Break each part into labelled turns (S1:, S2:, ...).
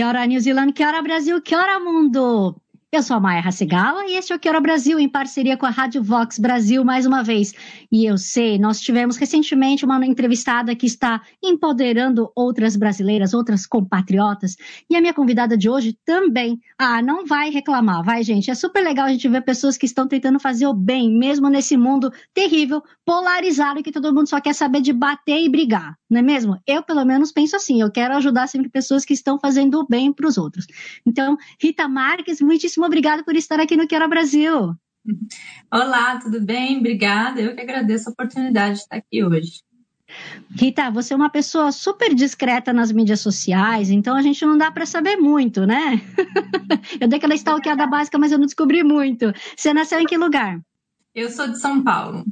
S1: Que hora New Zealand, que hora Brasil, que hora mundo! Eu sou a Maia Hasegawa e este é o Quero Brasil, em parceria com a Rádio Vox Brasil, mais uma vez. E eu sei, nós tivemos recentemente uma entrevistada que está empoderando outras brasileiras, outras compatriotas. E a minha convidada de hoje também. Ah, não vai reclamar, vai, gente. É super legal a gente ver pessoas que estão tentando fazer o bem, mesmo nesse mundo terrível, polarizado, que todo mundo só quer saber de bater e brigar, não é mesmo? Eu, pelo menos, penso assim. Eu quero ajudar sempre pessoas que estão fazendo o bem para os outros. Então, Rita Marques, muitíssimo muitíssimo obrigada por estar aqui no Quero Brasil.
S2: Olá, tudo bem? Obrigada. Eu que agradeço a oportunidade de estar aqui hoje.
S1: Rita, você é uma pessoa super discreta nas mídias sociais, então a gente não dá para saber muito, né? eu dei aquela stalkeada básica, mas eu não descobri muito. Você nasceu em que lugar?
S2: Eu sou de São Paulo.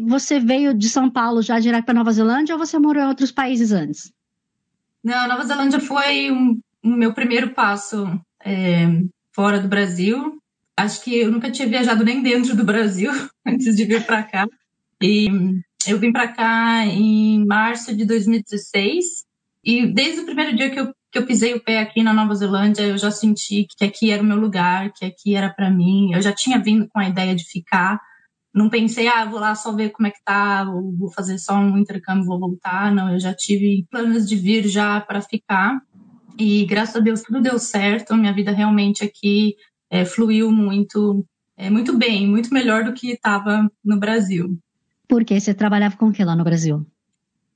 S1: Você veio de São Paulo já direto para Nova Zelândia ou você morou em outros países antes?
S2: Não, Nova Zelândia foi o um, um meu primeiro passo é, fora do Brasil. Acho que eu nunca tinha viajado nem dentro do Brasil antes de vir para cá. E eu vim para cá em março de 2016 e desde o primeiro dia que eu, que eu pisei o pé aqui na Nova Zelândia, eu já senti que aqui era o meu lugar, que aqui era para mim. Eu já tinha vindo com a ideia de ficar. Não pensei, ah, vou lá só ver como é que tá, ou vou fazer só um intercâmbio, vou voltar. Não, eu já tive planos de vir já para ficar. E graças a Deus tudo deu certo. Minha vida realmente aqui é, fluiu muito, é, muito bem, muito melhor do que estava no Brasil.
S1: Por quê? Você trabalhava com o que lá no Brasil?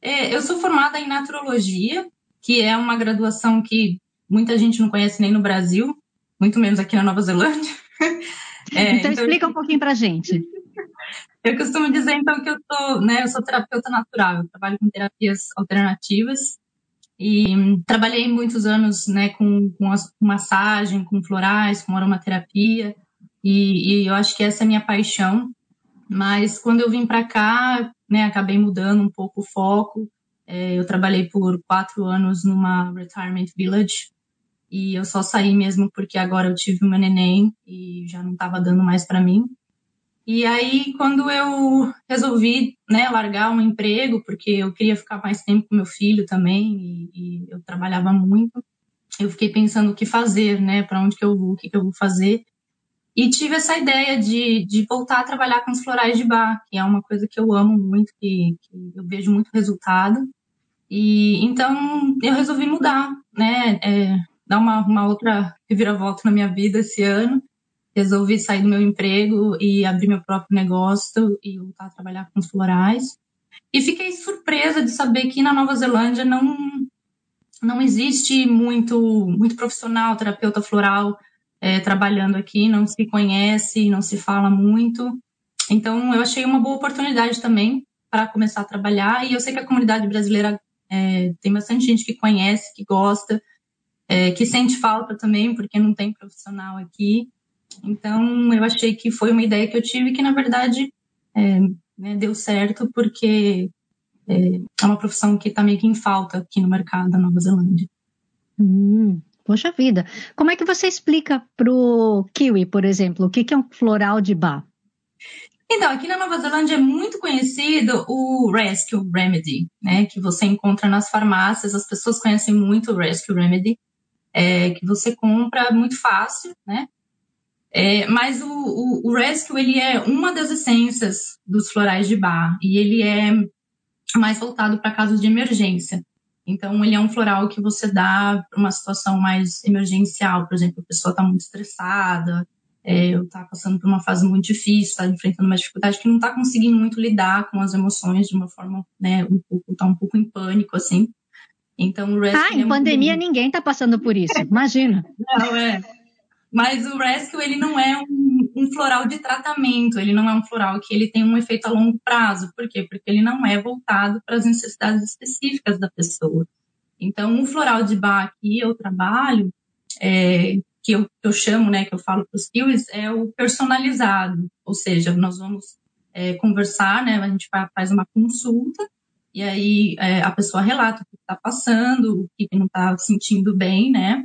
S2: É, eu sou formada em naturologia, que é uma graduação que muita gente não conhece nem no Brasil, muito menos aqui na Nova Zelândia.
S1: É, então, então, explica um pouquinho pra gente.
S2: Eu costumo dizer, então, que eu, tô, né, eu sou terapeuta natural, eu trabalho com terapias alternativas e trabalhei muitos anos né, com, com, as, com massagem, com florais, com aromaterapia. E, e, eu acho que essa é a minha paixão. Mas quando eu vim para cá, né, acabei mudando um pouco o foco. É, eu trabalhei por quatro anos numa retirement village e eu só saí mesmo porque agora eu tive uma neném e já não estava dando mais para mim. E aí, quando eu resolvi né, largar um emprego, porque eu queria ficar mais tempo com meu filho também, e, e eu trabalhava muito, eu fiquei pensando o que fazer, né? Para onde que eu vou, o que, que eu vou fazer. E tive essa ideia de, de voltar a trabalhar com os florais de bar, que é uma coisa que eu amo muito, que, que eu vejo muito resultado. E então eu resolvi mudar, né? É, dar uma, uma outra reviravolta na minha vida esse ano resolvi sair do meu emprego e abrir meu próprio negócio e voltar a trabalhar com florais. E fiquei surpresa de saber que na Nova Zelândia não não existe muito muito profissional terapeuta floral é, trabalhando aqui, não se conhece, não se fala muito. Então eu achei uma boa oportunidade também para começar a trabalhar e eu sei que a comunidade brasileira é, tem bastante gente que conhece, que gosta, é, que sente falta também porque não tem profissional aqui. Então, eu achei que foi uma ideia que eu tive que, na verdade, é, né, deu certo, porque é, é uma profissão que está meio que em falta aqui no mercado da Nova Zelândia.
S1: Hum, poxa vida. Como é que você explica para o kiwi, por exemplo, o que, que é um floral de bar?
S2: Então, aqui na Nova Zelândia é muito conhecido o Rescue Remedy, né? Que você encontra nas farmácias, as pessoas conhecem muito o Rescue Remedy, é, que você compra muito fácil, né? É, mas o, o, o, Rescue, ele é uma das essências dos florais de bar e ele é mais voltado para casos de emergência. Então, ele é um floral que você dá para uma situação mais emergencial. Por exemplo, a pessoa está muito estressada, é, está passando por uma fase muito difícil, está enfrentando uma dificuldade que não está conseguindo muito lidar com as emoções de uma forma, né, um pouco, está um pouco em pânico, assim.
S1: Então, o Rescue. Ah, em é pandemia muito... ninguém está passando por isso, imagina.
S2: Não, é. Mas o Rescue, ele não é um, um, floral de tratamento, ele não é um floral que ele tem um efeito a longo prazo. Por quê? Porque ele não é voltado para as necessidades específicas da pessoa. Então, o floral de bar que eu trabalho, é, que, eu, que eu chamo, né, que eu falo para os kiwis, é o personalizado. Ou seja, nós vamos é, conversar, né, a gente faz uma consulta, e aí é, a pessoa relata o que está passando, o que não está sentindo bem, né,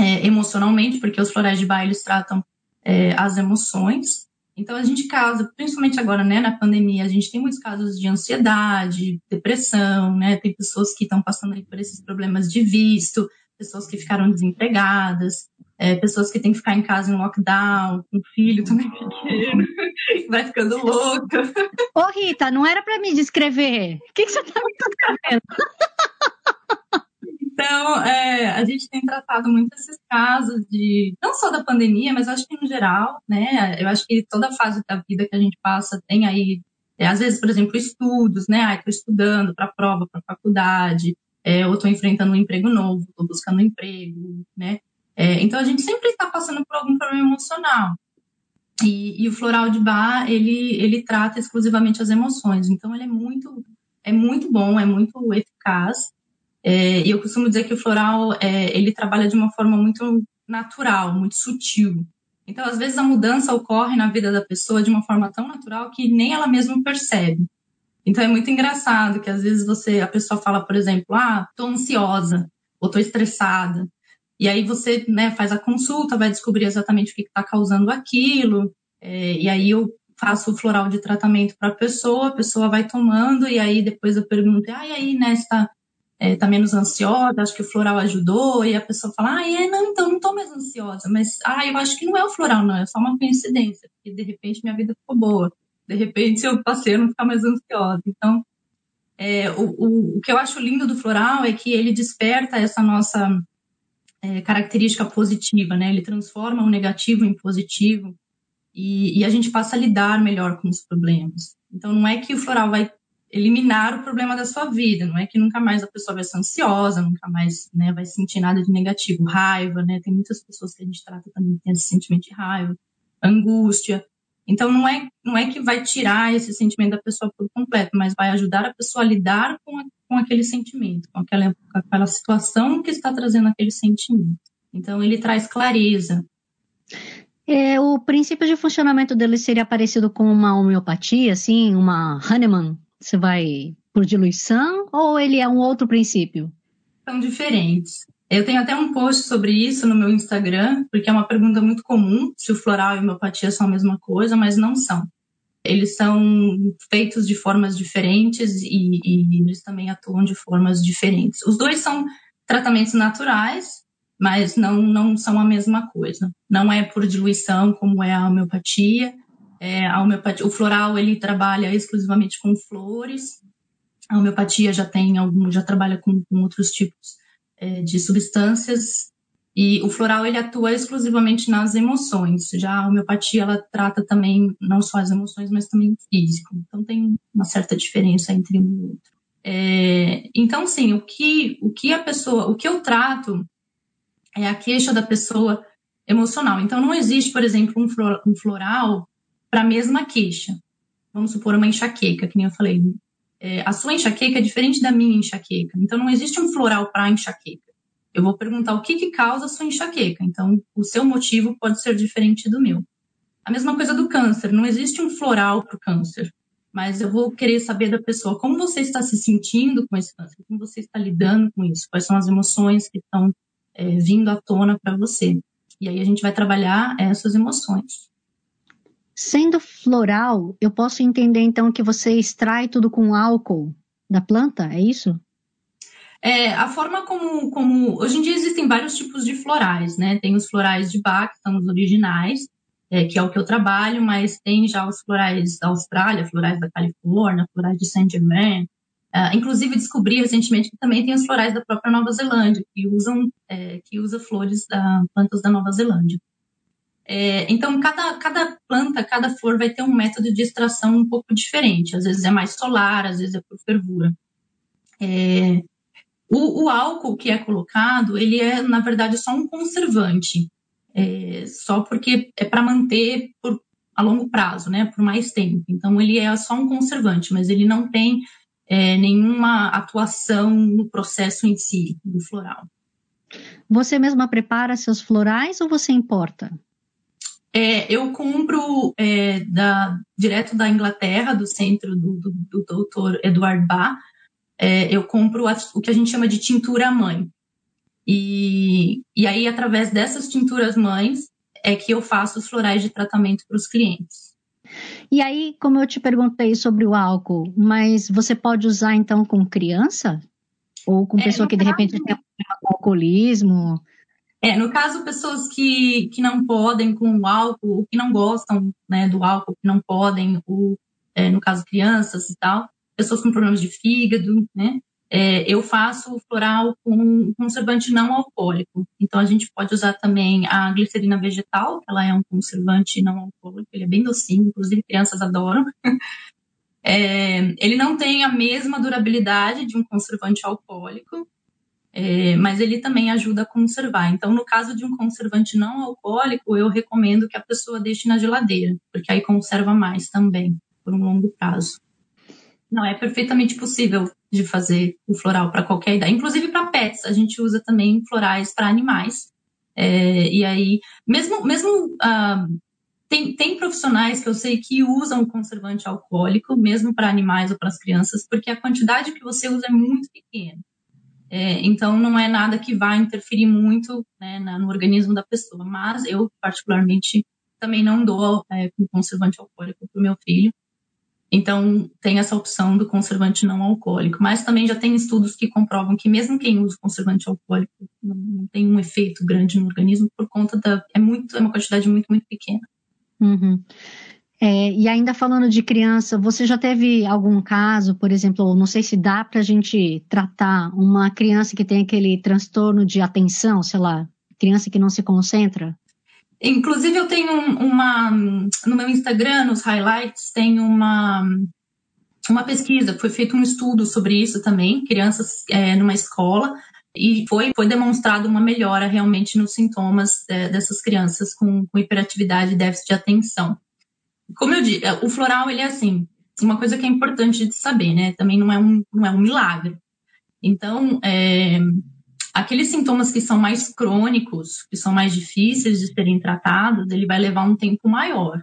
S2: é, emocionalmente, porque os florais de bar, eles tratam é, as emoções. Então, a gente causa, principalmente agora, né, na pandemia, a gente tem muitos casos de ansiedade, depressão, né, tem pessoas que estão passando por esses problemas de visto, pessoas que ficaram desempregadas, é, pessoas que têm que ficar em casa em lockdown, com filho também pequeno, vai ficando louca.
S1: Ô, Rita, não era para me descrever. O que, que você está me descrevendo?
S2: Então, é, a gente tem tratado muito esses casos de, não só da pandemia, mas acho que no geral, né? Eu acho que toda fase da vida que a gente passa tem aí, é, às vezes, por exemplo, estudos, né? Ah, estou estudando para prova, para faculdade, é, ou estou enfrentando um emprego novo, estou buscando um emprego, né? É, então, a gente sempre está passando por algum problema emocional. E, e, o floral de bar, ele, ele trata exclusivamente as emoções. Então, ele é muito, é muito bom, é muito eficaz. É, e eu costumo dizer que o floral é, ele trabalha de uma forma muito natural, muito sutil. Então, às vezes a mudança ocorre na vida da pessoa de uma forma tão natural que nem ela mesma percebe. Então é muito engraçado que às vezes você a pessoa fala, por exemplo, ah, tô ansiosa ou tô estressada. E aí você né, faz a consulta, vai descobrir exatamente o que está causando aquilo. É, e aí eu faço o floral de tratamento para a pessoa, a pessoa vai tomando, e aí depois eu pergunto, ah, e aí, né, é, tá menos ansiosa, acho que o floral ajudou, e a pessoa fala, ah, é, não, então não tô mais ansiosa, mas, ah, eu acho que não é o floral, não, é só uma coincidência, porque de repente minha vida ficou boa, de repente eu passei a não ficar mais ansiosa. Então, é, o, o, o que eu acho lindo do floral é que ele desperta essa nossa é, característica positiva, né? Ele transforma o negativo em positivo e, e a gente passa a lidar melhor com os problemas. Então, não é que o floral vai eliminar o problema da sua vida. Não é que nunca mais a pessoa vai ser ansiosa, nunca mais né, vai sentir nada de negativo, raiva, né? Tem muitas pessoas que a gente trata também que tem esse sentimento de raiva, angústia. Então não é não é que vai tirar esse sentimento da pessoa por completo, mas vai ajudar a pessoa a lidar com, a, com aquele sentimento, com aquela, com aquela situação que está trazendo aquele sentimento. Então ele traz clareza.
S1: É, o princípio de funcionamento dele seria parecido com uma homeopatia, assim, uma Hahnemann você vai por diluição ou ele é um outro princípio?
S2: São diferentes. Eu tenho até um post sobre isso no meu Instagram, porque é uma pergunta muito comum se o floral e a homeopatia são a mesma coisa, mas não são. Eles são feitos de formas diferentes e, e eles também atuam de formas diferentes. Os dois são tratamentos naturais, mas não, não são a mesma coisa. Não é por diluição como é a homeopatia, é, a homeopatia, o floral ele trabalha exclusivamente com flores. A homeopatia já tem algum, já trabalha com, com outros tipos é, de substâncias. E o floral ele atua exclusivamente nas emoções. Já a homeopatia ela trata também não só as emoções, mas também o físico. Então tem uma certa diferença entre um e outro. É, então, sim, o que, o que a pessoa, o que eu trato é a queixa da pessoa emocional. Então, não existe, por exemplo, um floral para a mesma queixa. Vamos supor uma enxaqueca, que nem eu falei. É, a sua enxaqueca é diferente da minha enxaqueca. Então, não existe um floral para enxaqueca. Eu vou perguntar o que, que causa a sua enxaqueca. Então, o seu motivo pode ser diferente do meu. A mesma coisa do câncer. Não existe um floral para o câncer. Mas eu vou querer saber da pessoa como você está se sentindo com esse câncer, como você está lidando com isso, quais são as emoções que estão é, vindo à tona para você. E aí a gente vai trabalhar essas emoções.
S1: Sendo floral, eu posso entender então que você extrai tudo com álcool da planta, é isso?
S2: É, a forma como, como. Hoje em dia existem vários tipos de florais, né? Tem os florais de Bach, que são os originais, é, que é o que eu trabalho, mas tem já os florais da Austrália, florais da Califórnia, florais de Saint Germain. Uh, inclusive descobri recentemente que também tem os florais da própria Nova Zelândia, que usam é, que usa flores da plantas da Nova Zelândia. É, então, cada, cada planta, cada flor vai ter um método de extração um pouco diferente. Às vezes é mais solar, às vezes é por fervura. É, o, o, álcool que é colocado, ele é, na verdade, só um conservante. É, só porque é para manter por, a longo prazo, né, por mais tempo. Então, ele é só um conservante, mas ele não tem é, nenhuma atuação no processo em si do floral.
S1: Você mesma prepara seus florais ou você importa?
S2: É, eu compro é, da, direto da Inglaterra, do centro do, do, do doutor Eduard Bach, é, eu compro a, o que a gente chama de tintura mãe. E, e aí, através dessas tinturas mães, é que eu faço os florais de tratamento para os clientes.
S1: E aí, como eu te perguntei sobre o álcool, mas você pode usar então com criança? Ou com é, pessoa que de repente tem alcoolismo?
S2: É, no caso, pessoas que, que não podem com o álcool, que não gostam né, do álcool, que não podem, ou, é, no caso, crianças e tal, pessoas com problemas de fígado, né? É, eu faço floral com conservante não alcoólico. Então, a gente pode usar também a glicerina vegetal, que ela é um conservante não alcoólico, ele é bem docinho, inclusive crianças adoram. É, ele não tem a mesma durabilidade de um conservante alcoólico, é, mas ele também ajuda a conservar. Então, no caso de um conservante não alcoólico, eu recomendo que a pessoa deixe na geladeira, porque aí conserva mais também, por um longo prazo. Não, é perfeitamente possível de fazer o floral para qualquer idade, inclusive para pets. A gente usa também florais para animais. É, e aí, mesmo, mesmo ah, tem, tem profissionais que eu sei que usam conservante alcoólico, mesmo para animais ou para as crianças, porque a quantidade que você usa é muito pequena. É, então, não é nada que vai interferir muito né, no organismo da pessoa. Mas eu, particularmente, também não dou é, conservante alcoólico para o meu filho. Então, tem essa opção do conservante não alcoólico. Mas também já tem estudos que comprovam que mesmo quem usa conservante alcoólico não, não tem um efeito grande no organismo por conta da... É, muito, é uma quantidade muito, muito pequena.
S1: Uhum. É, e ainda falando de criança, você já teve algum caso, por exemplo, não sei se dá para a gente tratar uma criança que tem aquele transtorno de atenção, sei lá, criança que não se concentra?
S2: Inclusive, eu tenho uma. No meu Instagram, nos highlights, tem uma, uma pesquisa, foi feito um estudo sobre isso também, crianças é, numa escola, e foi, foi demonstrado uma melhora realmente nos sintomas é, dessas crianças com, com hiperatividade e déficit de atenção como eu disse, o floral, ele é assim, uma coisa que é importante de saber, né? Também não é um, não é um milagre. Então, é, aqueles sintomas que são mais crônicos, que são mais difíceis de serem tratados, ele vai levar um tempo maior.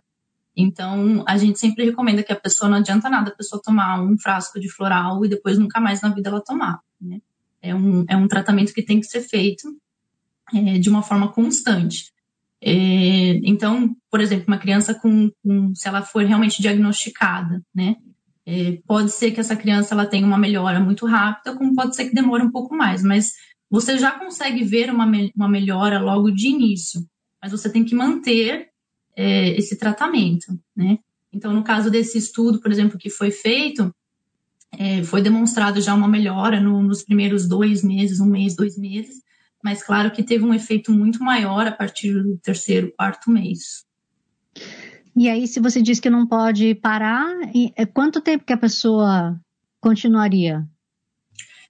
S2: Então, a gente sempre recomenda que a pessoa não adianta nada a pessoa tomar um frasco de floral e depois nunca mais na vida ela tomar. Né? É, um, é um tratamento que tem que ser feito é, de uma forma constante. É, então, por exemplo, uma criança com, com, se ela for realmente diagnosticada, né, é, pode ser que essa criança ela tenha uma melhora muito rápida, como pode ser que demore um pouco mais, mas você já consegue ver uma, uma melhora logo de início, mas você tem que manter é, esse tratamento, né? Então, no caso desse estudo, por exemplo, que foi feito, é, foi demonstrado já uma melhora no, nos primeiros dois meses, um mês, dois meses, mas claro que teve um efeito muito maior a partir do terceiro, quarto mês.
S1: E aí, se você diz que não pode parar, é quanto tempo que a pessoa continuaria?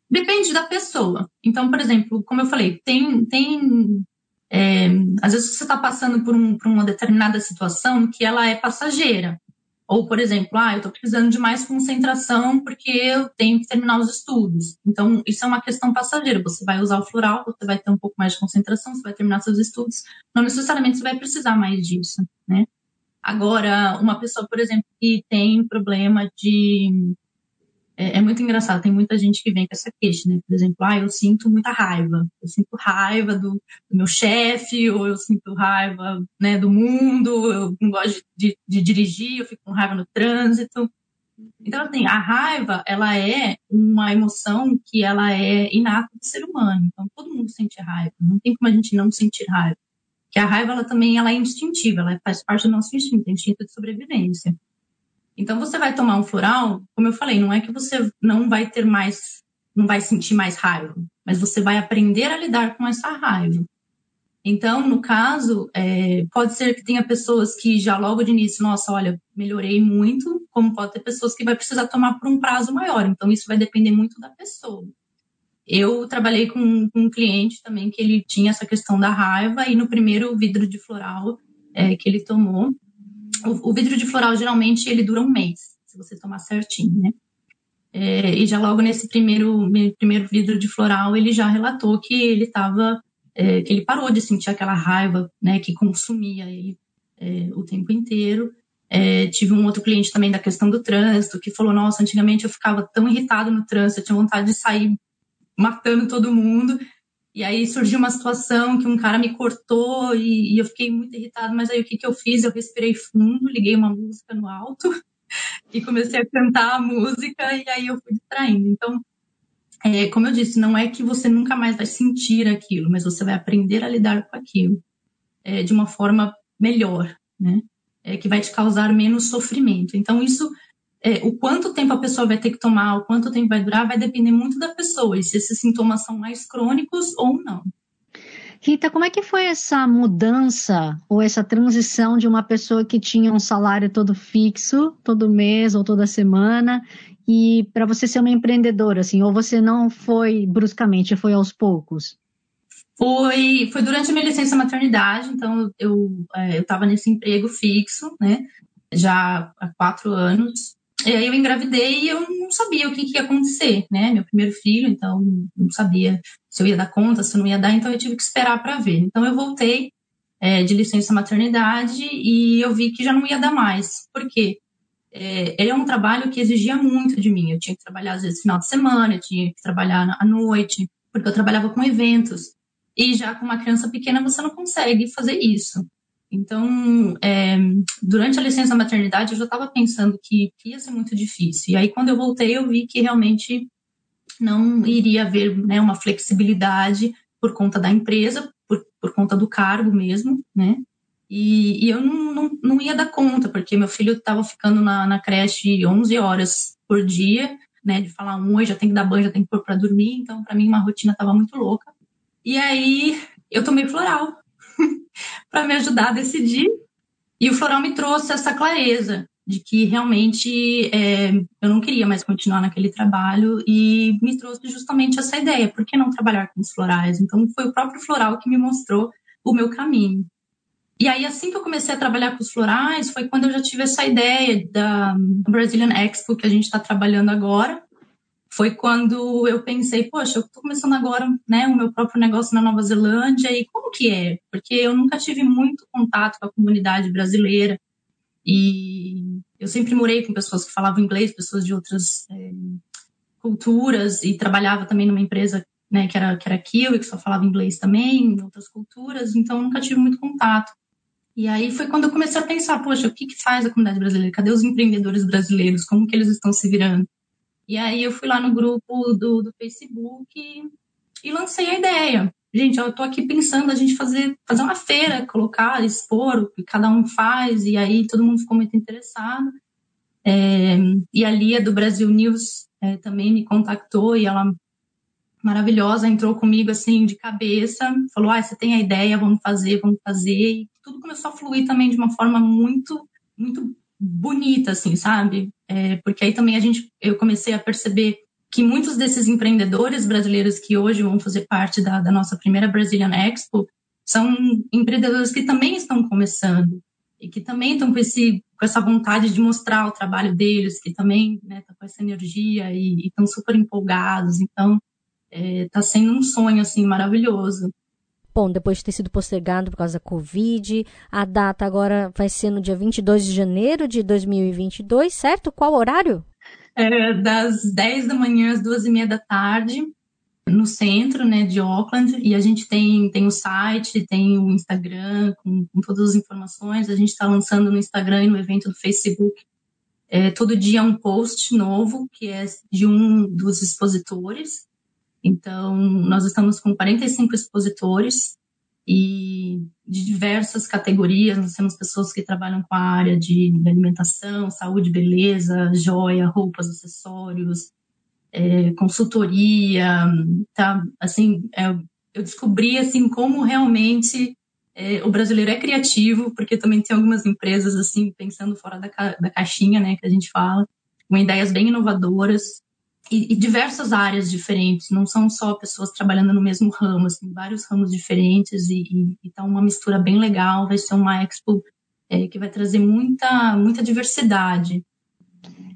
S2: Depende da pessoa. Então, por exemplo, como eu falei, tem, tem é, às vezes você está passando por, um, por, uma determinada situação que ela é passageira. Ou, por exemplo, ah, eu estou precisando de mais concentração porque eu tenho que terminar os estudos. Então, isso é uma questão passageira. Você vai usar o floral, você vai ter um pouco mais de concentração, você vai terminar seus estudos. Não necessariamente você vai precisar mais disso, né? Agora, uma pessoa, por exemplo, que tem problema de é, é, muito engraçado, tem muita gente que vem com essa queixa, né? Por exemplo, ah, eu sinto muita raiva. Eu sinto raiva do, do meu chefe, ou eu sinto raiva né, do mundo, eu não gosto de, de, dirigir, eu fico com raiva no trânsito. Então, assim, a raiva, ela é uma emoção que ela é inata do ser humano. Então, todo mundo sente raiva. Não tem como a gente não sentir raiva. Que a raiva, ela também ela é instintiva, ela faz parte do nosso instinto, é instinto de sobrevivência. Então você vai tomar um floral, como eu falei, não é que você não vai ter mais, não vai sentir mais raiva, mas você vai aprender a lidar com essa raiva. Então, no caso, é, pode ser que tenha pessoas que já logo de início, nossa, olha, melhorei muito, como pode ter pessoas que vai precisar tomar por um prazo maior. Então, isso vai depender muito da pessoa. Eu trabalhei com, com um cliente também que ele tinha essa questão da raiva e no primeiro vidro de floral é, que ele tomou, o, vidro de floral, geralmente, ele dura um mês, se você tomar certinho, né? É, e já logo nesse primeiro, primeiro vidro de floral, ele já relatou que ele estava, é, que ele parou de sentir aquela raiva, né, que consumia ele é, o tempo inteiro. É, tive um outro cliente também da questão do trânsito, que falou, nossa, antigamente eu ficava tão irritado no trânsito, eu tinha vontade de sair matando todo mundo, e aí surgiu uma situação que um cara me cortou e, e eu fiquei muito irritado, mas aí o que, que eu fiz? Eu respirei fundo, liguei uma música no alto e comecei a cantar a música e aí eu fui distraindo. Então, é, como eu disse, não é que você nunca mais vai sentir aquilo, mas você vai aprender a lidar com aquilo é, de uma forma melhor, né? É, que vai te causar menos sofrimento. Então, isso, é, o quanto tempo a pessoa vai ter que tomar, o quanto tempo vai durar, vai depender muito da pessoa e se esses sintomas são mais crônicos ou não.
S1: Rita, como é que foi essa mudança ou essa transição de uma pessoa que tinha um salário todo fixo, todo mês ou toda semana, e para você ser uma empreendedora, assim, ou você não foi bruscamente, foi aos poucos?
S2: Foi, foi durante a minha licença maternidade, então eu é, estava nesse emprego fixo, né, já há quatro anos, e aí eu engravidei e eu não sabia o que, que, ia acontecer, né? Meu primeiro filho, então não sabia se eu ia dar conta, se eu não ia dar, então eu tive que esperar para ver. Então eu voltei é, de licença maternidade e eu vi que já não ia dar mais. Por quê? É, ele é um trabalho que exigia muito de mim. Eu tinha que trabalhar às vezes final de semana, eu tinha que trabalhar à noite, porque eu trabalhava com eventos. E já com uma criança pequena você não consegue fazer isso. Então, é, durante a licença maternidade, eu já estava pensando que, ia ser muito difícil. E aí, quando eu voltei, eu vi que realmente não iria haver né, uma flexibilidade por conta da empresa, por, por conta do cargo mesmo, né? E, e eu não, não, não, ia dar conta, porque meu filho estava ficando na, na, creche 11 horas por dia, né? De falar um oi, já tem que dar banho, já tem que pôr para dormir. Então, para mim, uma rotina estava muito louca. E aí, eu tomei floral para me ajudar a decidir. E o floral me trouxe essa clareza de que realmente é, eu não queria mais continuar naquele trabalho e me trouxe justamente essa ideia, por que não trabalhar com os florais? Então foi o próprio floral que me mostrou o meu caminho. E aí assim que eu comecei a trabalhar com os florais foi quando eu já tive essa ideia da Brazilian Expo que a gente está trabalhando agora, foi quando eu pensei, poxa, eu estou começando agora, né, o meu próprio negócio na Nova Zelândia e como que é? Porque eu nunca tive muito contato com a comunidade brasileira e eu sempre morei com pessoas que falavam inglês, pessoas de outras é, culturas e trabalhava também numa empresa, né, que era que era Kiwi, que só falava inglês também, outras culturas, então eu nunca tive muito contato. E aí foi quando eu comecei a pensar, poxa, o que que faz a comunidade brasileira? Cadê os empreendedores brasileiros? Como que eles estão se virando? E aí eu fui lá no grupo do, do Facebook e, e lancei a ideia. Gente, eu tô aqui pensando a gente fazer, fazer uma feira, colocar, expor o que cada um faz, e aí todo mundo ficou muito interessado. É, e a Lia do Brasil News é, também me contactou e ela maravilhosa entrou comigo assim de cabeça, falou: "Ah, você tem a ideia, vamos fazer, vamos fazer". E tudo começou a fluir também de uma forma muito muito bonita assim, sabe? É, porque aí também a gente, eu comecei a perceber que muitos desses empreendedores brasileiros que hoje vão fazer parte da, da nossa primeira Brazilian Expo são empreendedores que também estão começando e que também estão com, esse, com essa vontade de mostrar o trabalho deles, que também estão né, tá com essa energia e estão super empolgados. Então, está é, tá sendo um sonho assim maravilhoso.
S3: Bom, depois de ter sido postergado por causa da Covid, a data agora vai ser no dia 22 de janeiro de 2022, certo? Qual horário?
S2: É, das 10 da manhã às 2 e meia da tarde, no centro né, de Auckland. E a gente tem, tem o site, tem o Instagram com, com todas as informações. A gente está lançando no Instagram e no evento do Facebook. É, todo dia um post novo, que é de um dos expositores. Então, nós estamos com 45 expositores e de diversas categorias. Nós temos pessoas que trabalham com a área de, alimentação, saúde, beleza, joia, roupas, acessórios, é, consultoria, tá? Assim, é, eu descobri assim como realmente é, o brasileiro é criativo, porque também tem algumas empresas assim pensando fora da, ca da caixinha, né, que a gente fala, com ideias bem inovadoras e, e, diversas áreas diferentes, não são só pessoas trabalhando no mesmo ramo, assim, vários ramos diferentes e, está uma mistura bem legal, vai ser uma expo é, que vai trazer muita, muita diversidade.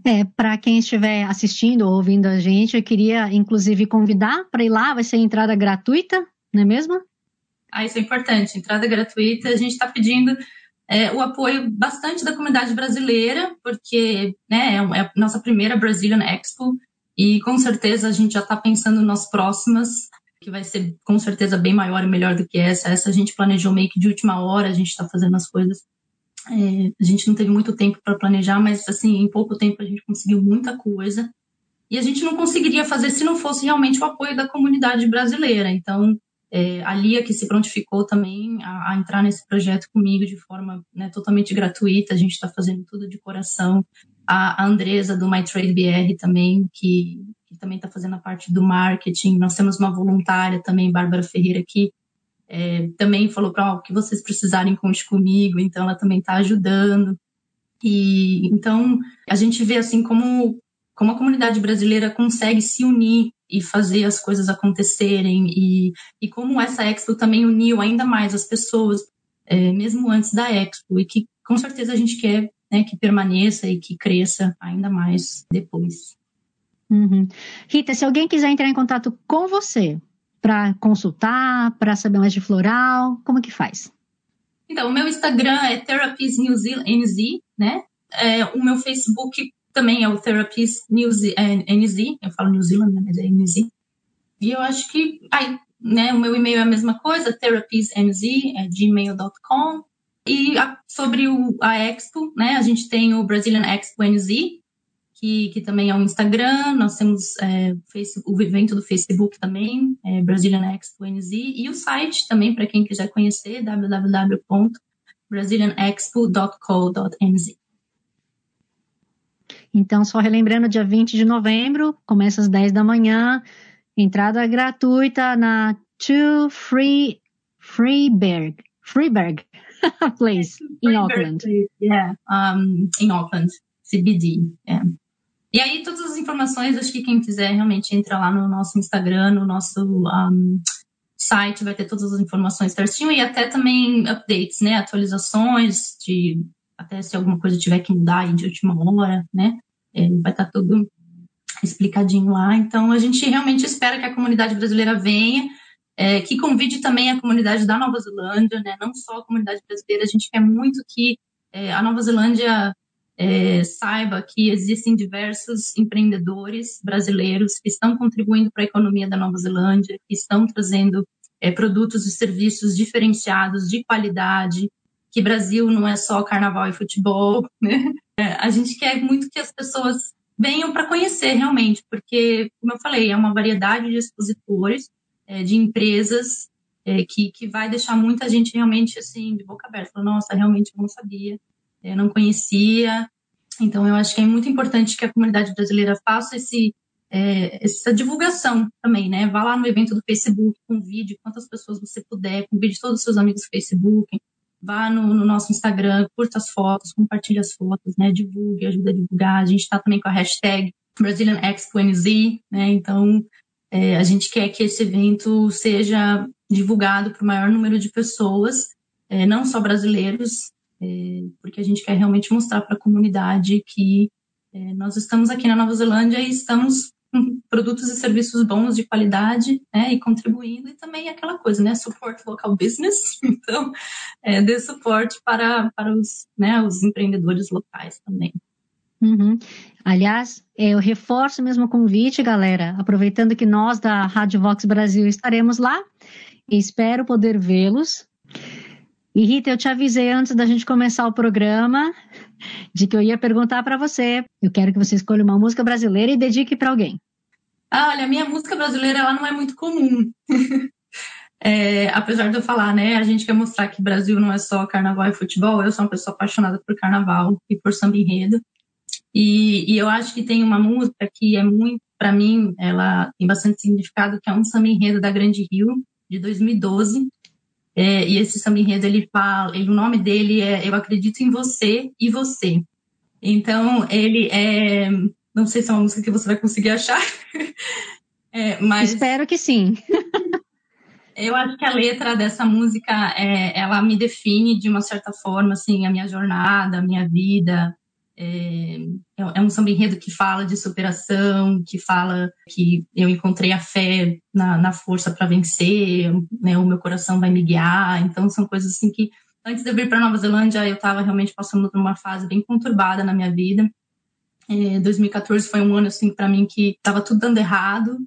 S1: É, para quem estiver assistindo ou ouvindo a gente, eu queria inclusive convidar para ir lá, vai ser entrada gratuita, não é mesmo?
S2: Ah, isso é importante, entrada gratuita. A gente está pedindo é, o apoio bastante da comunidade brasileira, porque né, é, é a nossa primeira Brazilian Expo e com certeza a gente já está pensando nas próximas, que vai ser com certeza bem maior e melhor do que essa. Essa a gente planejou meio que de última hora, a gente está fazendo as coisas. É, a gente não teve muito tempo para planejar, mas assim, em pouco tempo a gente conseguiu muita coisa. E a gente não conseguiria fazer se não fosse realmente o apoio da comunidade brasileira. Então, é, a Lia que se prontificou também a, a entrar nesse projeto comigo de forma né, totalmente gratuita, a gente está fazendo tudo de coração. A, Andresa do My Trade BR também, que, que também está fazendo a parte do marketing. Nós temos uma voluntária também, Bárbara Ferreira, que é, também falou para o que vocês precisarem conte comigo, então ela também está ajudando. E então a gente vê assim como como a comunidade brasileira consegue se unir e fazer as coisas acontecerem e, e como essa Expo também uniu ainda mais as pessoas, é, mesmo antes da Expo, e que com certeza a gente quer né, que permaneça e que cresça ainda mais depois.
S1: Uhum. Rita, se alguém quiser entrar em contato com você para consultar, para saber mais de floral, como que faz?
S2: Então, o meu Instagram é Therapies New Zealand, NZ, né? É, o meu Facebook também é o Therapies News, é, NZ, eu falo New Zealand, né, mas é NZ. E eu acho que, aí, né, o meu e-mail é a mesma coisa, therapiesnz, é gmail.com. E a, sobre o, a Expo, né, a gente tem o Brazilian Expo NZ, que, que também é o Instagram, nós temos é, Facebook, o evento do Facebook também, é Brazilian Expo NZ, e o site também, para quem quiser conhecer, www.brazilianexpo.co.nz.
S1: Então, só relembrando, dia 20 de novembro, começa às 10 da manhã, entrada gratuita na Two Free Freeberg, Freeberg Place, em Auckland.
S2: Yeah, um, em Auckland, CBD. Yeah. E aí, todas as informações, acho que quem quiser realmente entra lá no nosso Instagram, no nosso um, site, vai ter todas as informações certinho e até também updates, né? Atualizações de até se alguma coisa tiver que mudar de última hora, né? É, vai estar tá tudo explicadinho lá. Então, a gente realmente espera que a comunidade brasileira venha, é, que convide também a comunidade da Nova Zelândia, né? não só a comunidade brasileira, a gente quer muito que é, a Nova Zelândia é, saiba que existem diversos empreendedores brasileiros que estão contribuindo para a economia da Nova Zelândia, que estão trazendo é, produtos e serviços diferenciados, de qualidade, que Brasil não é só carnaval e futebol, né? É, a gente quer muito que as pessoas venham para conhecer realmente, porque, como eu falei, é uma variedade de expositores, é, de empresas, é, que, que vai deixar muita gente realmente assim, de boca aberta. Falando, Nossa, realmente eu não sabia, eu é, não conhecia. Então, eu acho que é muito importante que a comunidade brasileira faça esse, é, essa divulgação também, né? Vá lá no evento do Facebook, convide quantas pessoas você puder, convide todos os seus amigos do Facebook, vá no, no, nosso Instagram, curta as fotos, compartilhe as fotos, né? Divulgue, ajuda a divulgar. A gente está também com a hashtag Brazilian Expo NZ, né? Então, é, a gente quer que esse evento seja divulgado para o maior número de pessoas, é, não só brasileiros, é, porque a gente quer realmente mostrar para a comunidade que é, nós estamos aqui na Nova Zelândia e estamos produtos e serviços bons de qualidade, né, e contribuindo, e também aquela coisa, né, support local business, então, é, dê suporte para, para os, né, os empreendedores locais também.
S1: Uhum. Aliás, eu reforço mesmo o convite, galera, aproveitando que nós da Rádio Vox Brasil estaremos lá, espero poder vê-los. E Rita, eu te avisei antes da gente começar o programa de que eu ia perguntar para você. Eu quero que você escolha uma música brasileira e dedique para alguém.
S2: Ah, olha, minha música brasileira ela não é muito comum. é, apesar de eu falar, né, a gente quer mostrar que Brasil não é só carnaval e futebol. Eu sou uma pessoa apaixonada por carnaval e por samba enredo. E, e eu acho que tem uma música que é muito, para mim, ela tem bastante significado, que é um samba enredo da Grande Rio, de 2012. É, e esse samba enredo, ele fala, ele, o nome dele é Eu Acredito em Você e Você. Então, ele é não sei se é uma música que você vai conseguir achar.
S1: É, mas Espero que sim.
S2: eu acho que a letra dessa música, é, ela me define de uma certa forma, assim, a minha jornada, a minha vida. É, é um samba enredo que fala de superação, que fala que eu encontrei a fé na, na força para vencer, né, o meu coração vai me guiar. Então, são coisas assim que, antes de eu vir para Nova Zelândia, eu estava realmente passando por uma fase bem conturbada na minha vida. É, 2014 foi um ano assim para mim que estava tudo dando errado.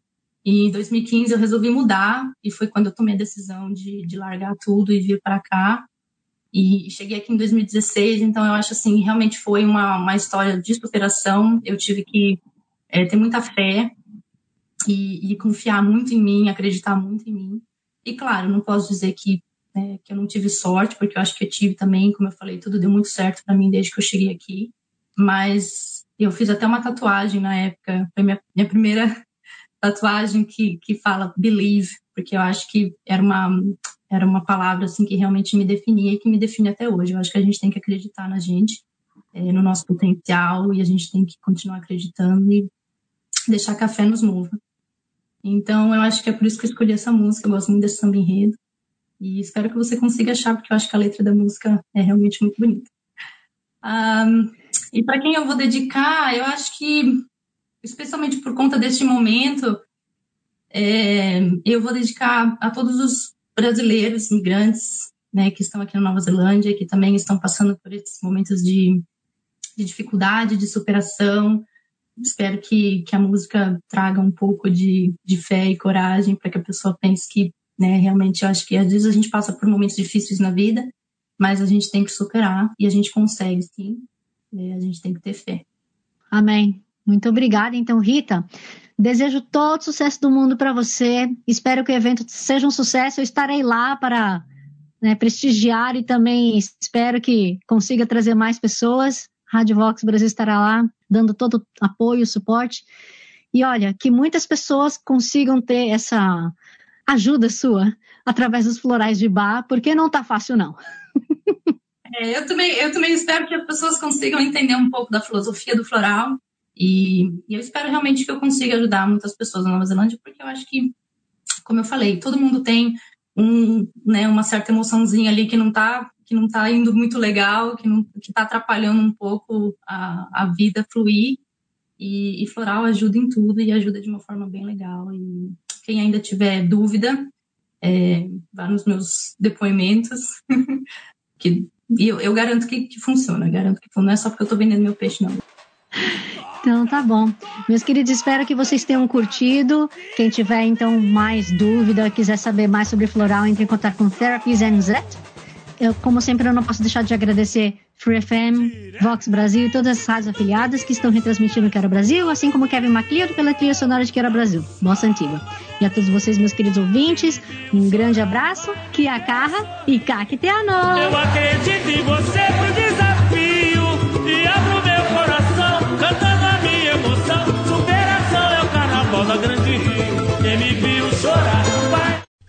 S2: E em 2015 eu resolvi mudar e foi quando eu tomei a decisão de, de largar tudo e vir para cá. E cheguei aqui em 2016, então eu acho assim, realmente foi uma, uma história de superação. Eu tive que é, ter muita fé e, e, confiar muito em mim, acreditar muito em mim. E claro, não posso dizer que, é, que eu não tive sorte, porque eu acho que eu tive também, como eu falei, tudo deu muito certo para mim desde que eu cheguei aqui. Mas eu fiz até uma tatuagem na época, foi minha, minha primeira tatuagem que, que fala believe, porque eu acho que era uma, era uma palavra assim que realmente me definia e que me define até hoje. Eu acho que a gente tem que acreditar na gente, é, no nosso potencial e a gente tem que continuar acreditando e deixar que a fé nos mova. Então, eu acho que é por isso que eu escolhi essa música. Eu gosto muito desse samba enredo. E espero que você consiga achar, porque eu acho que a letra da música é realmente muito bonita. Um, e para quem eu vou dedicar, eu acho que, especialmente por conta deste momento, é, eu vou dedicar a todos os brasileiros, migrantes, né, que estão aqui na Nova Zelândia, que também estão passando por esses momentos de, de dificuldade, de superação. Espero que, que a música traga um pouco de, de fé e coragem para que a pessoa pense que, né, realmente, eu acho que às vezes a gente passa por momentos difíceis na vida, mas a gente tem que superar e a gente consegue, sim. É, a gente tem que ter fé.
S1: Amém. Muito obrigada, então, Rita. Desejo todo sucesso do mundo para você. Espero que o evento seja um sucesso. Eu estarei lá para né, prestigiar e também espero que consiga trazer mais pessoas. Rádio Vox Brasil estará lá, dando todo o apoio, suporte. E olha, que muitas pessoas consigam ter essa ajuda sua através dos florais de bar, porque não está fácil, não.
S2: É, eu, também, eu também espero que as pessoas consigam entender um pouco da filosofia do floral e, e, eu espero realmente que eu consiga ajudar muitas pessoas na Nova Zelândia, porque eu acho que, como eu falei, todo mundo tem um, né, uma certa emoçãozinha ali que não está que não tá indo muito legal, que não que está atrapalhando um pouco a, a vida fluir. E, e, floral ajuda em tudo e ajuda de uma forma bem legal. E quem ainda tiver dúvida, é, vá nos meus depoimentos, que eu, eu garanto que, que funciona. Garanto que não é só porque eu estou vendendo meu peixe, não.
S1: Então tá bom. Meus queridos, espero que vocês tenham curtido. Quem tiver então mais dúvida, quiser saber mais sobre floral, entre em contato com Therapies NZ. Eu, como sempre, eu não posso deixar de agradecer Free FM, Vox Brasil e todas as rádios afiliadas que estão retransmitindo Quero Brasil, assim como Kevin MacLeod pela trilha sonora de Quero Brasil, Bossa Antiga. E a todos vocês, meus queridos ouvintes, um grande abraço, que a carra e cacteano!
S4: Eu acredito em você pro desafio e abro